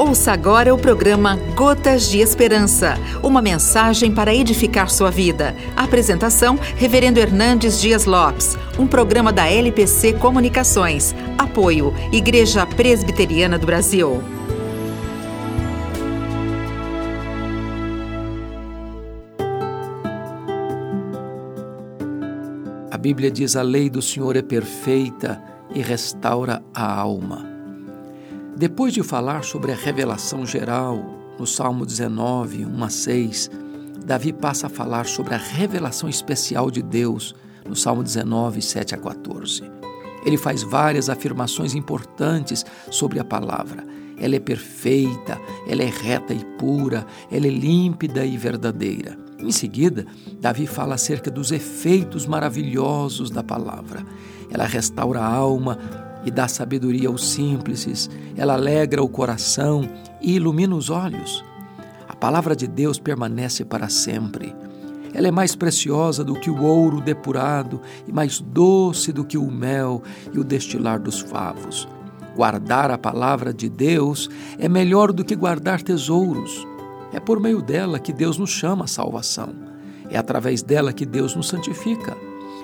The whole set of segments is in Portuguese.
Ouça agora o programa Gotas de Esperança, uma mensagem para edificar sua vida. Apresentação: Reverendo Hernandes Dias Lopes, um programa da LPC Comunicações. Apoio: Igreja Presbiteriana do Brasil. A Bíblia diz: a lei do Senhor é perfeita e restaura a alma. Depois de falar sobre a revelação geral, no Salmo 19, 1 a 6, Davi passa a falar sobre a revelação especial de Deus, no Salmo 19, 7 a 14. Ele faz várias afirmações importantes sobre a palavra. Ela é perfeita, ela é reta e pura, ela é límpida e verdadeira. Em seguida, Davi fala acerca dos efeitos maravilhosos da palavra. Ela restaura a alma, e dá sabedoria aos simples, ela alegra o coração e ilumina os olhos. A palavra de Deus permanece para sempre. Ela é mais preciosa do que o ouro depurado e mais doce do que o mel e o destilar dos favos. Guardar a palavra de Deus é melhor do que guardar tesouros. É por meio dela que Deus nos chama à salvação. É através dela que Deus nos santifica.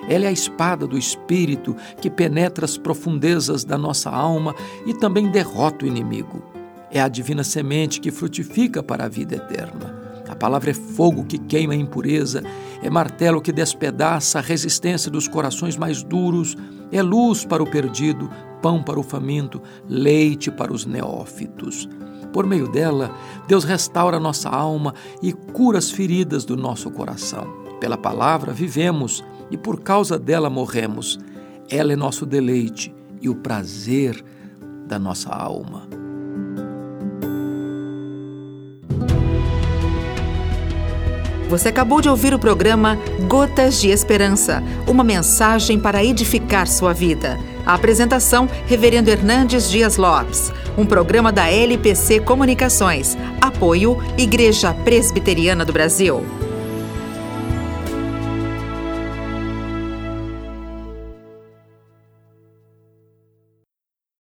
Ela é a espada do Espírito que penetra as profundezas da nossa alma e também derrota o inimigo. É a divina semente que frutifica para a vida eterna. A palavra é fogo que queima a impureza, é martelo que despedaça a resistência dos corações mais duros, é luz para o perdido, pão para o faminto, leite para os neófitos. Por meio dela, Deus restaura nossa alma e cura as feridas do nosso coração. Pela palavra vivemos e por causa dela morremos. Ela é nosso deleite e o prazer da nossa alma. Você acabou de ouvir o programa Gotas de Esperança, uma mensagem para edificar sua vida. A apresentação, Reverendo Hernandes Dias Lopes, um programa da LPC Comunicações. Apoio, Igreja Presbiteriana do Brasil.